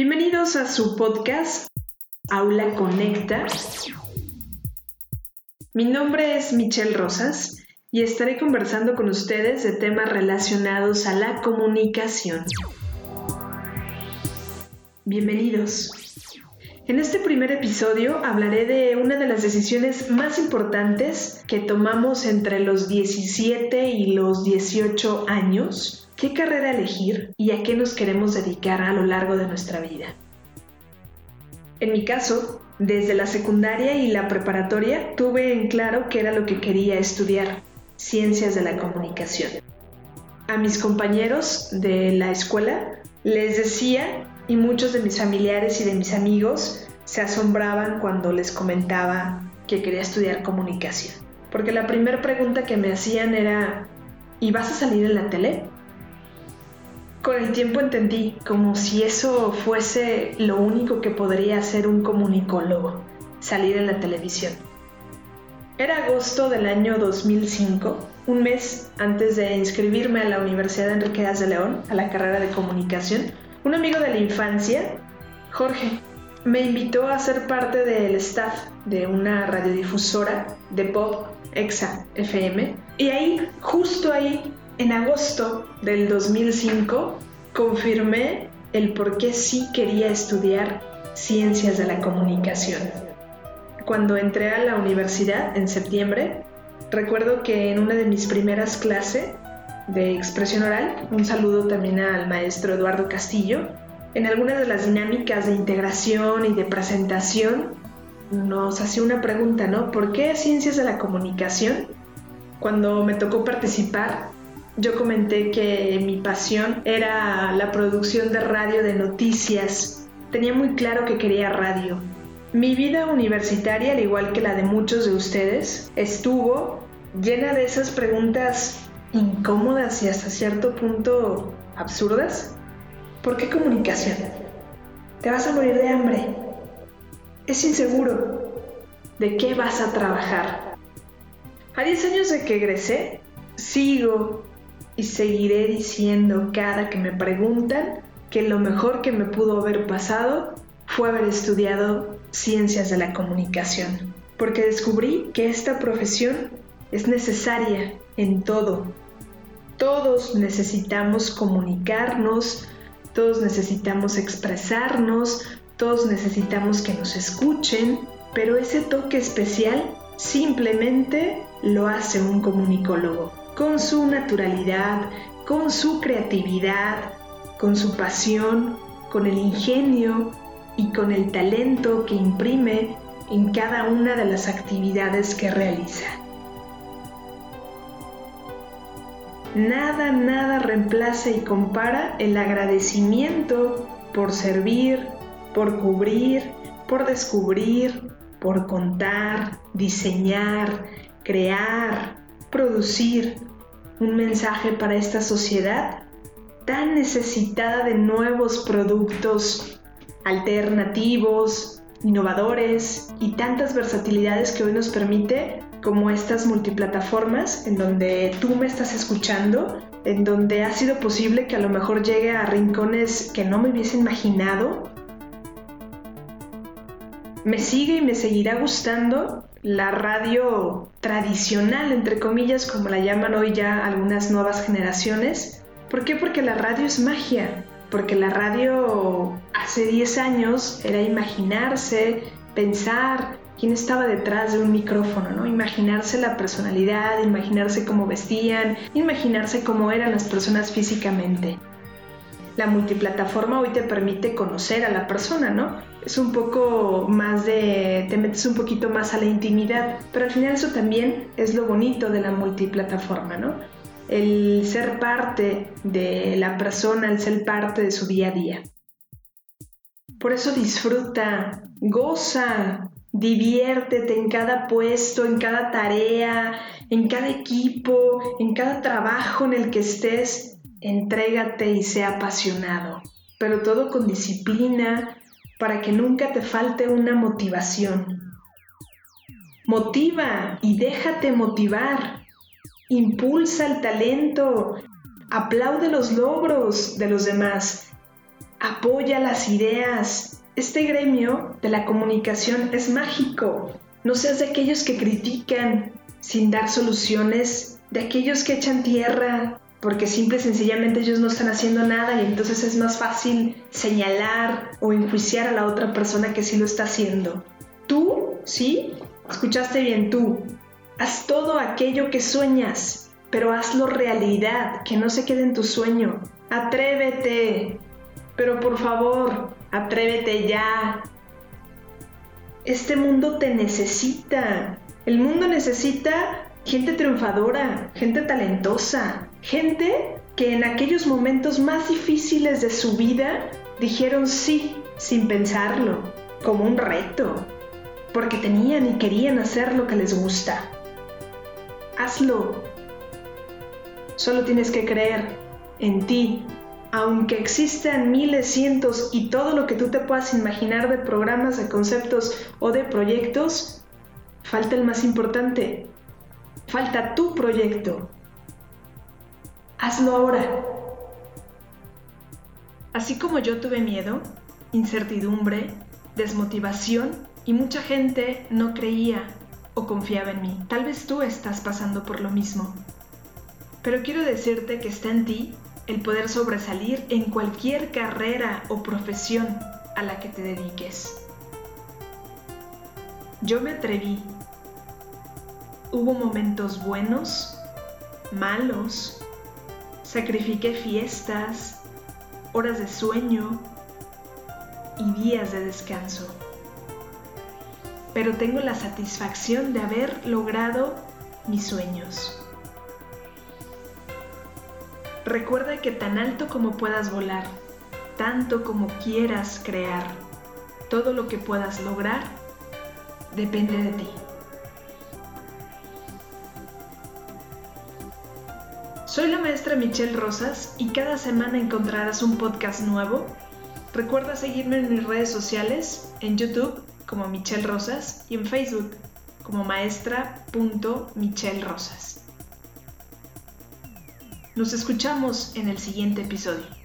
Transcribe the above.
Bienvenidos a su podcast Aula Conecta. Mi nombre es Michelle Rosas y estaré conversando con ustedes de temas relacionados a la comunicación. Bienvenidos. En este primer episodio hablaré de una de las decisiones más importantes que tomamos entre los 17 y los 18 años, qué carrera elegir y a qué nos queremos dedicar a lo largo de nuestra vida. En mi caso, desde la secundaria y la preparatoria tuve en claro qué era lo que quería estudiar, ciencias de la comunicación. A mis compañeros de la escuela les decía y muchos de mis familiares y de mis amigos se asombraban cuando les comentaba que quería estudiar comunicación. Porque la primera pregunta que me hacían era, ¿y vas a salir en la tele? Con el tiempo entendí como si eso fuese lo único que podría hacer un comunicólogo, salir en la televisión. Era agosto del año 2005, un mes antes de inscribirme a la Universidad de Enriquedas de León, a la carrera de comunicación, un amigo de la infancia, Jorge, me invitó a ser parte del staff de una radiodifusora de pop, Exa FM, y ahí, justo ahí, en agosto del 2005, confirmé el por qué sí quería estudiar ciencias de la comunicación. Cuando entré a la universidad en septiembre, recuerdo que en una de mis primeras clases de expresión oral. Un saludo también al maestro Eduardo Castillo. En algunas de las dinámicas de integración y de presentación nos hacía una pregunta, ¿no? ¿Por qué ciencias de la comunicación? Cuando me tocó participar, yo comenté que mi pasión era la producción de radio de noticias. Tenía muy claro que quería radio. Mi vida universitaria, al igual que la de muchos de ustedes, estuvo llena de esas preguntas incómodas y hasta cierto punto absurdas? ¿Por qué comunicación? Te vas a morir de hambre. Es inseguro. ¿De qué vas a trabajar? A 10 años de que egresé, sigo y seguiré diciendo cada que me preguntan que lo mejor que me pudo haber pasado fue haber estudiado ciencias de la comunicación, porque descubrí que esta profesión es necesaria en todo. Todos necesitamos comunicarnos, todos necesitamos expresarnos, todos necesitamos que nos escuchen, pero ese toque especial simplemente lo hace un comunicólogo, con su naturalidad, con su creatividad, con su pasión, con el ingenio y con el talento que imprime en cada una de las actividades que realiza. Nada, nada reemplaza y compara el agradecimiento por servir, por cubrir, por descubrir, por contar, diseñar, crear, producir un mensaje para esta sociedad tan necesitada de nuevos productos alternativos, innovadores y tantas versatilidades que hoy nos permite como estas multiplataformas en donde tú me estás escuchando, en donde ha sido posible que a lo mejor llegue a rincones que no me hubiese imaginado. Me sigue y me seguirá gustando la radio tradicional, entre comillas, como la llaman hoy ya algunas nuevas generaciones. ¿Por qué? Porque la radio es magia, porque la radio hace 10 años era imaginarse, pensar, quién estaba detrás de un micrófono, ¿no? Imaginarse la personalidad, imaginarse cómo vestían, imaginarse cómo eran las personas físicamente. La multiplataforma hoy te permite conocer a la persona, ¿no? Es un poco más de, te metes un poquito más a la intimidad, pero al final eso también es lo bonito de la multiplataforma, ¿no? El ser parte de la persona, el ser parte de su día a día. Por eso disfruta, goza Diviértete en cada puesto, en cada tarea, en cada equipo, en cada trabajo en el que estés. Entrégate y sea apasionado, pero todo con disciplina para que nunca te falte una motivación. Motiva y déjate motivar. Impulsa el talento. Aplaude los logros de los demás. apoya las ideas. Este gremio de la comunicación es mágico. No seas de aquellos que critican sin dar soluciones, de aquellos que echan tierra porque simple y sencillamente ellos no están haciendo nada y entonces es más fácil señalar o enjuiciar a la otra persona que sí lo está haciendo. Tú, sí, escuchaste bien tú, haz todo aquello que sueñas, pero hazlo realidad, que no se quede en tu sueño. Atrévete, pero por favor, atrévete ya. Este mundo te necesita. El mundo necesita gente triunfadora, gente talentosa, gente que en aquellos momentos más difíciles de su vida dijeron sí sin pensarlo, como un reto, porque tenían y querían hacer lo que les gusta. Hazlo. Solo tienes que creer en ti aunque existan miles, cientos y todo lo que tú te puedas imaginar de programas, de conceptos o de proyectos, falta el más importante. Falta tu proyecto. Hazlo ahora. Así como yo tuve miedo, incertidumbre, desmotivación y mucha gente no creía o confiaba en mí. Tal vez tú estás pasando por lo mismo. Pero quiero decirte que está en ti el poder sobresalir en cualquier carrera o profesión a la que te dediques. Yo me atreví. Hubo momentos buenos, malos, sacrifiqué fiestas, horas de sueño y días de descanso. Pero tengo la satisfacción de haber logrado mis sueños. Recuerda que tan alto como puedas volar, tanto como quieras crear, todo lo que puedas lograr depende de ti. Soy la maestra Michelle Rosas y cada semana encontrarás un podcast nuevo. Recuerda seguirme en mis redes sociales, en YouTube como Michelle Rosas y en Facebook como maestra.michellerosas. Nos escuchamos en el siguiente episodio.